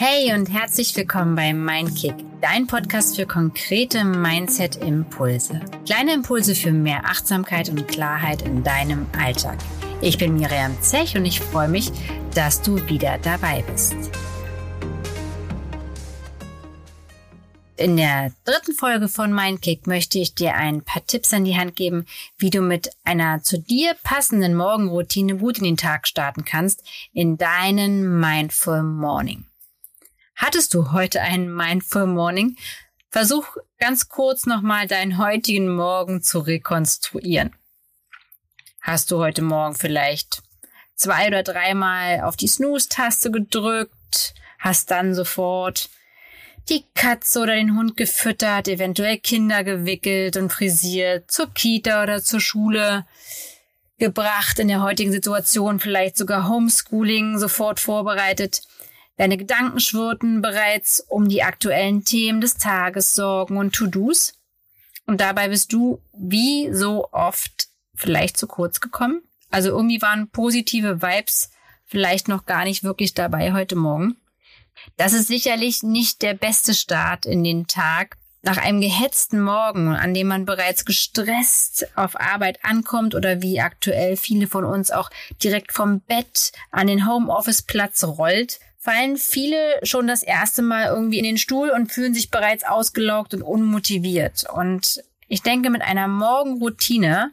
Hey und herzlich willkommen bei Mindkick, dein Podcast für konkrete Mindset-Impulse. Kleine Impulse für mehr Achtsamkeit und Klarheit in deinem Alltag. Ich bin Miriam Zech und ich freue mich, dass du wieder dabei bist. In der dritten Folge von Mindkick möchte ich dir ein paar Tipps an die Hand geben, wie du mit einer zu dir passenden Morgenroutine gut in den Tag starten kannst in deinen Mindful Morning. Hattest du heute einen Mindful Morning? Versuch ganz kurz nochmal deinen heutigen Morgen zu rekonstruieren. Hast du heute Morgen vielleicht zwei oder dreimal auf die Snooze-Taste gedrückt, hast dann sofort die Katze oder den Hund gefüttert, eventuell Kinder gewickelt und frisiert, zur Kita oder zur Schule gebracht, in der heutigen Situation vielleicht sogar Homeschooling sofort vorbereitet. Deine Gedanken schwirrten bereits um die aktuellen Themen des Tages, Sorgen und To-Dos. Und dabei bist du wie so oft vielleicht zu kurz gekommen. Also irgendwie waren positive Vibes vielleicht noch gar nicht wirklich dabei heute Morgen. Das ist sicherlich nicht der beste Start in den Tag. Nach einem gehetzten Morgen, an dem man bereits gestresst auf Arbeit ankommt oder wie aktuell viele von uns auch direkt vom Bett an den Homeoffice-Platz rollt, fallen viele schon das erste Mal irgendwie in den Stuhl und fühlen sich bereits ausgelaugt und unmotiviert. Und ich denke, mit einer Morgenroutine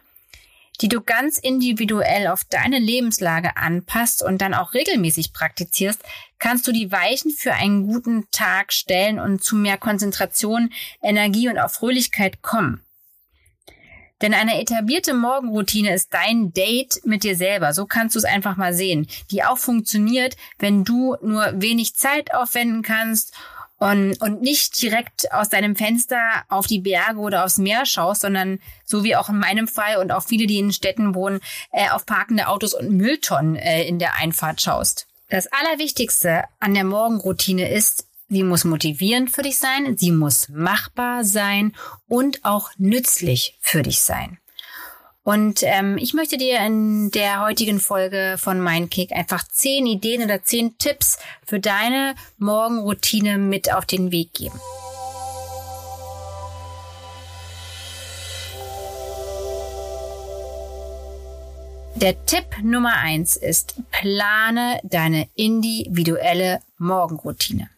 die du ganz individuell auf deine Lebenslage anpasst und dann auch regelmäßig praktizierst, kannst du die Weichen für einen guten Tag stellen und zu mehr Konzentration, Energie und auch Fröhlichkeit kommen. Denn eine etablierte Morgenroutine ist dein Date mit dir selber. So kannst du es einfach mal sehen. Die auch funktioniert, wenn du nur wenig Zeit aufwenden kannst und, und nicht direkt aus deinem Fenster auf die Berge oder aufs Meer schaust, sondern so wie auch in meinem Fall und auch viele, die in Städten wohnen, äh, auf parkende Autos und Mülltonnen äh, in der Einfahrt schaust. Das Allerwichtigste an der Morgenroutine ist, sie muss motivierend für dich sein, sie muss machbar sein und auch nützlich für dich sein. Und ähm, ich möchte dir in der heutigen Folge von Mindkick einfach zehn Ideen oder zehn Tipps für deine Morgenroutine mit auf den Weg geben. Der Tipp Nummer eins ist, plane deine individuelle Morgenroutine.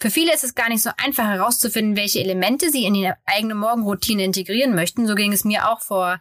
Für viele ist es gar nicht so einfach herauszufinden, welche Elemente sie in die eigene Morgenroutine integrieren möchten. So ging es mir auch vor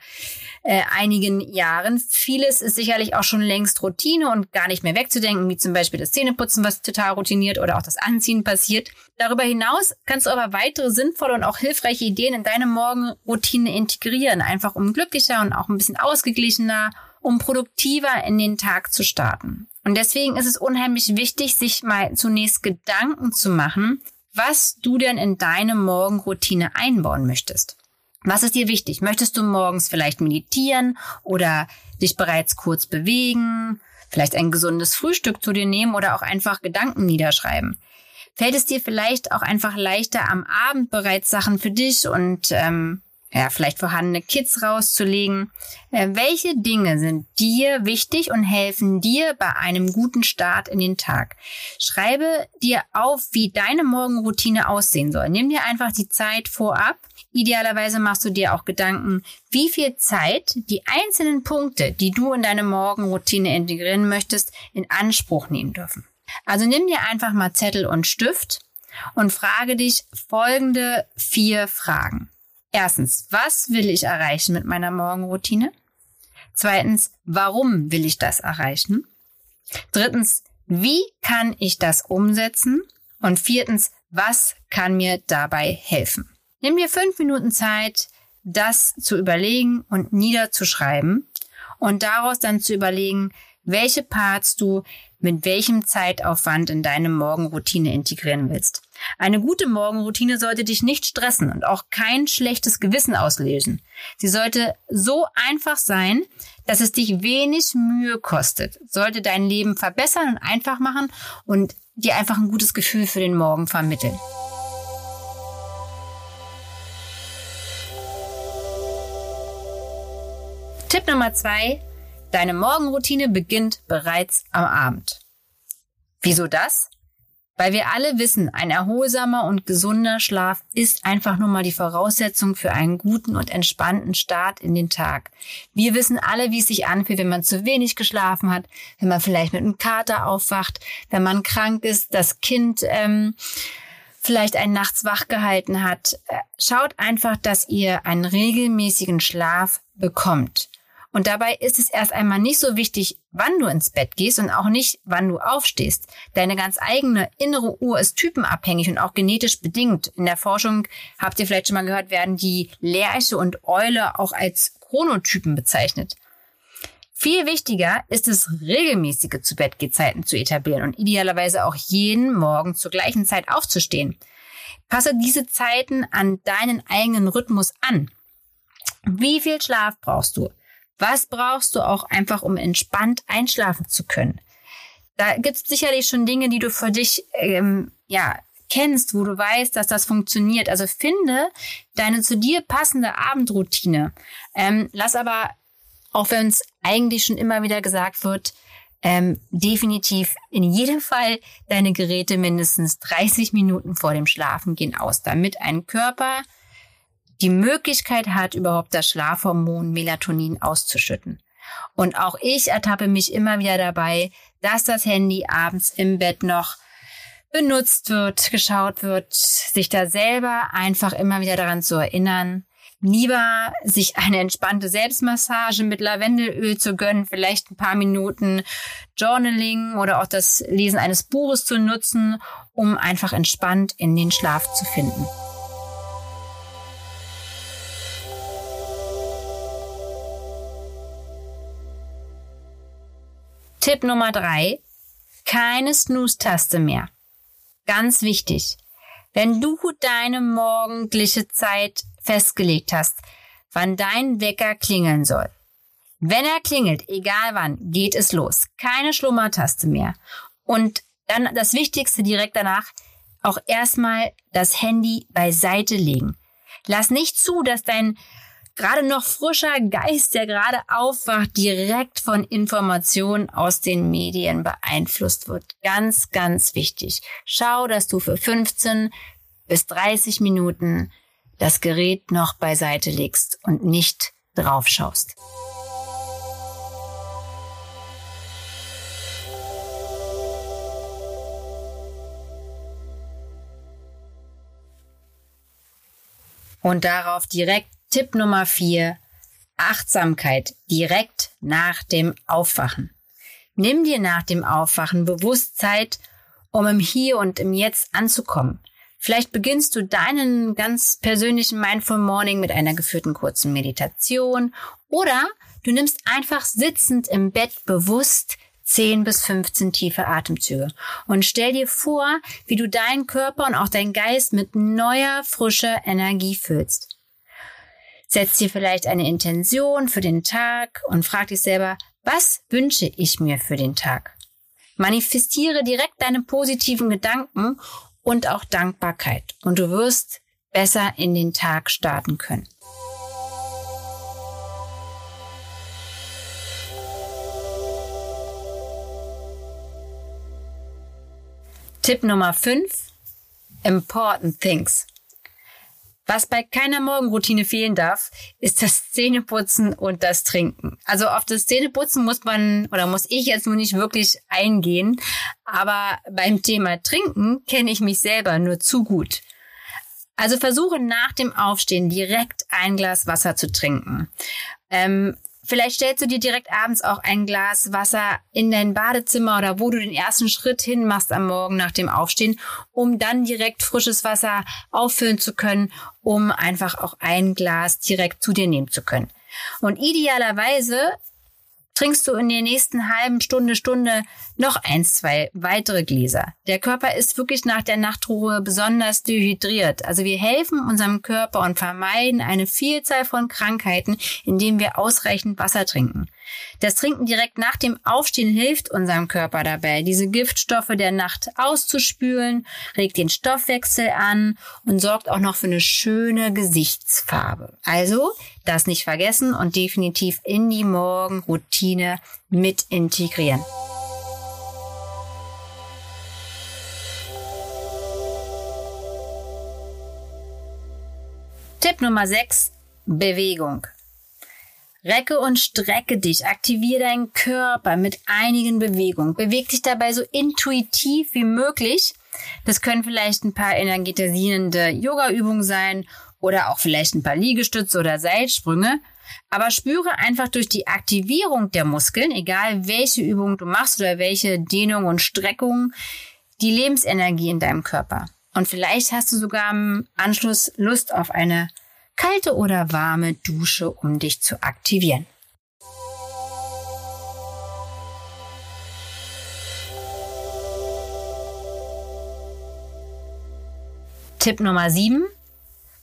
äh, einigen Jahren. Vieles ist sicherlich auch schon längst Routine und gar nicht mehr wegzudenken, wie zum Beispiel das Zähneputzen, was total routiniert oder auch das Anziehen passiert. Darüber hinaus kannst du aber weitere sinnvolle und auch hilfreiche Ideen in deine Morgenroutine integrieren, einfach um glücklicher und auch ein bisschen ausgeglichener, um produktiver in den Tag zu starten. Und deswegen ist es unheimlich wichtig, sich mal zunächst Gedanken zu machen, was du denn in deine Morgenroutine einbauen möchtest. Was ist dir wichtig? Möchtest du morgens vielleicht meditieren oder dich bereits kurz bewegen, vielleicht ein gesundes Frühstück zu dir nehmen oder auch einfach Gedanken niederschreiben? Fällt es dir vielleicht auch einfach leichter, am Abend bereits Sachen für dich und ähm, ja, vielleicht vorhandene Kits rauszulegen. Äh, welche Dinge sind dir wichtig und helfen dir bei einem guten Start in den Tag? Schreibe dir auf, wie deine Morgenroutine aussehen soll. Nimm dir einfach die Zeit vorab. Idealerweise machst du dir auch Gedanken, wie viel Zeit die einzelnen Punkte, die du in deine Morgenroutine integrieren möchtest, in Anspruch nehmen dürfen. Also nimm dir einfach mal Zettel und Stift und frage dich folgende vier Fragen. Erstens, was will ich erreichen mit meiner Morgenroutine? Zweitens, warum will ich das erreichen? Drittens, wie kann ich das umsetzen? Und viertens, was kann mir dabei helfen? Nimm dir fünf Minuten Zeit, das zu überlegen und niederzuschreiben und daraus dann zu überlegen, welche Parts du mit welchem Zeitaufwand in deine Morgenroutine integrieren willst. Eine gute Morgenroutine sollte dich nicht stressen und auch kein schlechtes Gewissen auslösen. Sie sollte so einfach sein, dass es dich wenig Mühe kostet, sollte dein Leben verbessern und einfach machen und dir einfach ein gutes Gefühl für den Morgen vermitteln. Tipp Nummer zwei. Deine Morgenroutine beginnt bereits am Abend. Wieso das? Weil wir alle wissen, ein erholsamer und gesunder Schlaf ist einfach nur mal die Voraussetzung für einen guten und entspannten Start in den Tag. Wir wissen alle, wie es sich anfühlt, wenn man zu wenig geschlafen hat, wenn man vielleicht mit einem Kater aufwacht, wenn man krank ist, das Kind ähm, vielleicht einen nachts wach gehalten hat. Äh, schaut einfach, dass ihr einen regelmäßigen Schlaf bekommt. Und dabei ist es erst einmal nicht so wichtig, wann du ins Bett gehst und auch nicht, wann du aufstehst. Deine ganz eigene innere Uhr ist typenabhängig und auch genetisch bedingt. In der Forschung habt ihr vielleicht schon mal gehört, werden die Lerche und Eule auch als Chronotypen bezeichnet. Viel wichtiger ist es, regelmäßige zu Bettgehzeiten zu etablieren und idealerweise auch jeden Morgen zur gleichen Zeit aufzustehen. Passe diese Zeiten an deinen eigenen Rhythmus an. Wie viel Schlaf brauchst du? Was brauchst du auch einfach, um entspannt einschlafen zu können? Da gibt es sicherlich schon Dinge, die du für dich ähm, ja kennst, wo du weißt, dass das funktioniert. Also finde deine zu dir passende Abendroutine. Ähm, lass aber, auch wenn es eigentlich schon immer wieder gesagt wird, ähm, definitiv in jedem Fall deine Geräte mindestens 30 Minuten vor dem Schlafengehen aus, damit ein Körper die Möglichkeit hat, überhaupt das Schlafhormon Melatonin auszuschütten. Und auch ich ertappe mich immer wieder dabei, dass das Handy abends im Bett noch benutzt wird, geschaut wird, sich da selber einfach immer wieder daran zu erinnern, lieber sich eine entspannte Selbstmassage mit Lavendelöl zu gönnen, vielleicht ein paar Minuten Journaling oder auch das Lesen eines Buches zu nutzen, um einfach entspannt in den Schlaf zu finden. Tipp Nummer drei. Keine Snooze-Taste mehr. Ganz wichtig. Wenn du deine morgendliche Zeit festgelegt hast, wann dein Wecker klingeln soll. Wenn er klingelt, egal wann, geht es los. Keine Schlummertaste mehr. Und dann das Wichtigste direkt danach, auch erstmal das Handy beiseite legen. Lass nicht zu, dass dein gerade noch frischer Geist, der gerade aufwacht, direkt von Informationen aus den Medien beeinflusst wird. Ganz, ganz wichtig. Schau, dass du für 15 bis 30 Minuten das Gerät noch beiseite legst und nicht drauf schaust. Und darauf direkt Tipp Nummer vier. Achtsamkeit direkt nach dem Aufwachen. Nimm dir nach dem Aufwachen bewusst Zeit, um im Hier und im Jetzt anzukommen. Vielleicht beginnst du deinen ganz persönlichen Mindful Morning mit einer geführten kurzen Meditation oder du nimmst einfach sitzend im Bett bewusst 10 bis 15 tiefe Atemzüge und stell dir vor, wie du deinen Körper und auch deinen Geist mit neuer, frischer Energie füllst. Setz dir vielleicht eine Intention für den Tag und frag dich selber, was wünsche ich mir für den Tag? Manifestiere direkt deine positiven Gedanken und auch Dankbarkeit und du wirst besser in den Tag starten können. Tipp Nummer 5. Important Things. Was bei keiner Morgenroutine fehlen darf, ist das Zähneputzen und das Trinken. Also auf das Zähneputzen muss man oder muss ich jetzt nur nicht wirklich eingehen, aber beim Thema Trinken kenne ich mich selber nur zu gut. Also versuche nach dem Aufstehen direkt ein Glas Wasser zu trinken. Ähm, Vielleicht stellst du dir direkt abends auch ein Glas Wasser in dein Badezimmer oder wo du den ersten Schritt hin machst am Morgen nach dem Aufstehen, um dann direkt frisches Wasser auffüllen zu können, um einfach auch ein Glas direkt zu dir nehmen zu können. Und idealerweise trinkst du in der nächsten halben Stunde, Stunde noch eins, zwei weitere Gläser. Der Körper ist wirklich nach der Nachtruhe besonders dehydriert. Also wir helfen unserem Körper und vermeiden eine Vielzahl von Krankheiten, indem wir ausreichend Wasser trinken. Das Trinken direkt nach dem Aufstehen hilft unserem Körper dabei, diese Giftstoffe der Nacht auszuspülen, regt den Stoffwechsel an und sorgt auch noch für eine schöne Gesichtsfarbe. Also das nicht vergessen und definitiv in die Morgenroutine mit integrieren. Tipp Nummer 6, Bewegung. Recke und strecke dich, aktiviere deinen Körper mit einigen Bewegungen. Beweg dich dabei so intuitiv wie möglich. Das können vielleicht ein paar energetisierende Yoga-Übungen sein oder auch vielleicht ein paar Liegestütze oder Seilsprünge. Aber spüre einfach durch die Aktivierung der Muskeln, egal welche Übung du machst oder welche Dehnung und Streckung, die Lebensenergie in deinem Körper. Und vielleicht hast du sogar im Anschluss Lust auf eine kalte oder warme Dusche, um dich zu aktivieren. Tipp Nummer 7.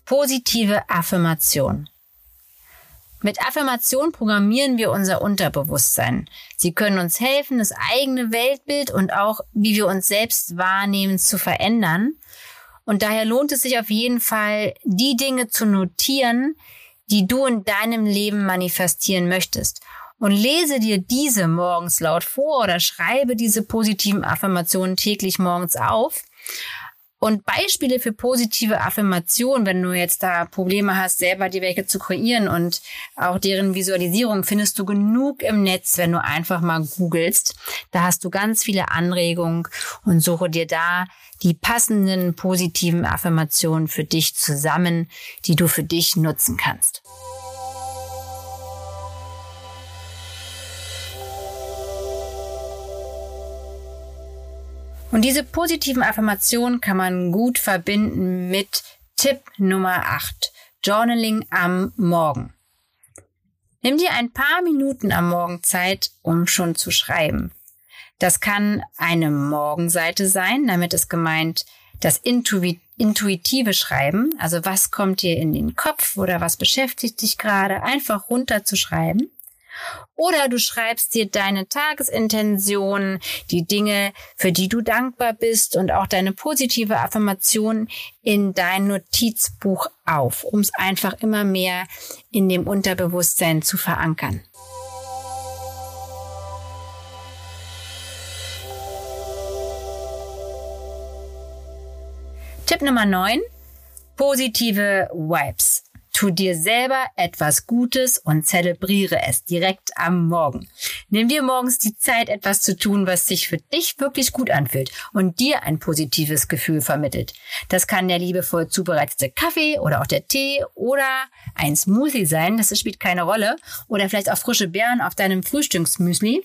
Positive Affirmation. Mit Affirmation programmieren wir unser Unterbewusstsein. Sie können uns helfen, das eigene Weltbild und auch, wie wir uns selbst wahrnehmen, zu verändern. Und daher lohnt es sich auf jeden Fall, die Dinge zu notieren, die du in deinem Leben manifestieren möchtest. Und lese dir diese morgens laut vor oder schreibe diese positiven Affirmationen täglich morgens auf. Und Beispiele für positive Affirmationen, wenn du jetzt da Probleme hast, selber die welche zu kreieren und auch deren Visualisierung, findest du genug im Netz, wenn du einfach mal googelst. Da hast du ganz viele Anregungen und suche dir da die passenden positiven Affirmationen für dich zusammen, die du für dich nutzen kannst. Und diese positiven Affirmationen kann man gut verbinden mit Tipp Nummer 8, Journaling am Morgen. Nimm dir ein paar Minuten am Morgen Zeit, um schon zu schreiben. Das kann eine Morgenseite sein, damit ist gemeint das intuitive Schreiben, also was kommt dir in den Kopf oder was beschäftigt dich gerade, einfach runterzuschreiben. Oder du schreibst dir deine Tagesintention, die Dinge, für die du dankbar bist und auch deine positive Affirmation in dein Notizbuch auf, um es einfach immer mehr in dem Unterbewusstsein zu verankern. Tipp Nummer 9. Positive Vibes. Tu dir selber etwas Gutes und zelebriere es direkt am Morgen. Nimm dir morgens die Zeit, etwas zu tun, was sich für dich wirklich gut anfühlt und dir ein positives Gefühl vermittelt. Das kann der liebevoll zubereitete Kaffee oder auch der Tee oder ein Smoothie sein, das spielt keine Rolle. Oder vielleicht auch frische Beeren auf deinem Frühstücksmüsli.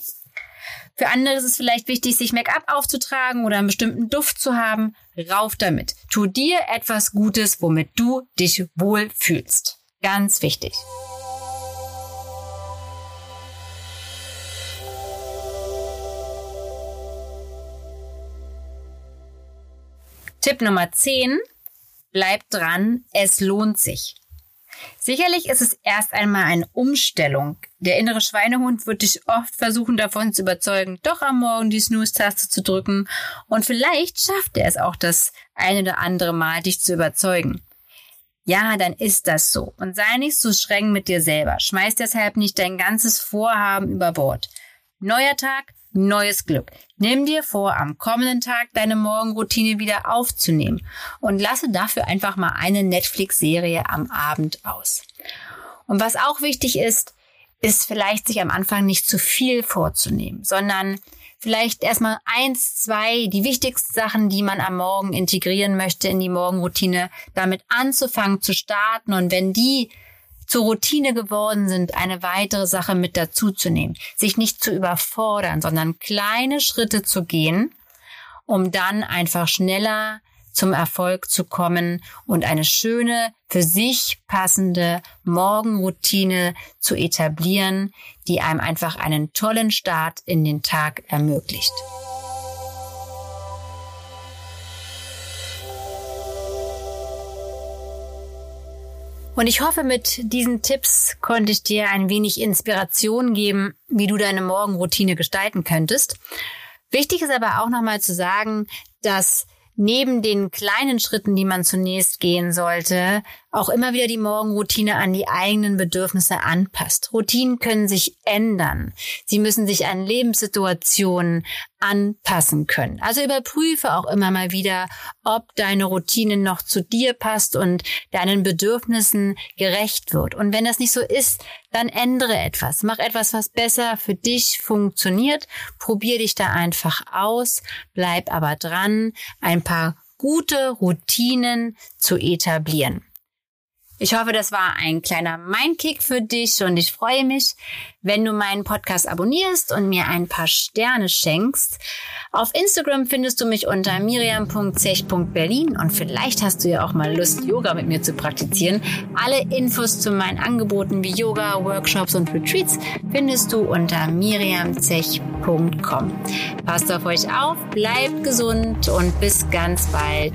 Für andere ist es vielleicht wichtig, sich Make-up aufzutragen oder einen bestimmten Duft zu haben. Rauf damit. Tu dir etwas Gutes, womit du dich wohl fühlst. Ganz wichtig. Tipp Nummer 10. Bleib dran, es lohnt sich. Sicherlich ist es erst einmal eine Umstellung. Der innere Schweinehund wird dich oft versuchen davon zu überzeugen, doch am Morgen die Snooze-Taste zu drücken und vielleicht schafft er es auch das eine oder andere Mal, dich zu überzeugen. Ja, dann ist das so. Und sei nicht so streng mit dir selber. Schmeiß deshalb nicht dein ganzes Vorhaben über Bord. Neuer Tag, neues Glück. Nimm dir vor, am kommenden Tag deine Morgenroutine wieder aufzunehmen und lasse dafür einfach mal eine Netflix-Serie am Abend aus. Und was auch wichtig ist, ist vielleicht sich am Anfang nicht zu viel vorzunehmen, sondern vielleicht erstmal eins, zwei, die wichtigsten Sachen, die man am Morgen integrieren möchte in die Morgenroutine, damit anzufangen zu starten und wenn die zur Routine geworden sind, eine weitere Sache mit dazuzunehmen, sich nicht zu überfordern, sondern kleine Schritte zu gehen, um dann einfach schneller zum Erfolg zu kommen und eine schöne, für sich passende Morgenroutine zu etablieren, die einem einfach einen tollen Start in den Tag ermöglicht. Und ich hoffe, mit diesen Tipps konnte ich dir ein wenig Inspiration geben, wie du deine Morgenroutine gestalten könntest. Wichtig ist aber auch nochmal zu sagen, dass neben den kleinen Schritten, die man zunächst gehen sollte, auch immer wieder die Morgenroutine an die eigenen Bedürfnisse anpasst. Routinen können sich ändern. Sie müssen sich an Lebenssituationen anpassen können. Also überprüfe auch immer mal wieder, ob deine Routine noch zu dir passt und deinen Bedürfnissen gerecht wird. Und wenn das nicht so ist, dann ändere etwas. Mach etwas, was besser für dich funktioniert. Probier dich da einfach aus. Bleib aber dran, ein paar gute Routinen zu etablieren. Ich hoffe, das war ein kleiner Mindkick für dich und ich freue mich, wenn du meinen Podcast abonnierst und mir ein paar Sterne schenkst. Auf Instagram findest du mich unter miriam.zech.berlin und vielleicht hast du ja auch mal Lust, Yoga mit mir zu praktizieren. Alle Infos zu meinen Angeboten wie Yoga, Workshops und Retreats findest du unter miriamzech.com. Passt auf euch auf, bleibt gesund und bis ganz bald.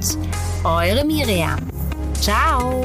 Eure Miriam. Ciao.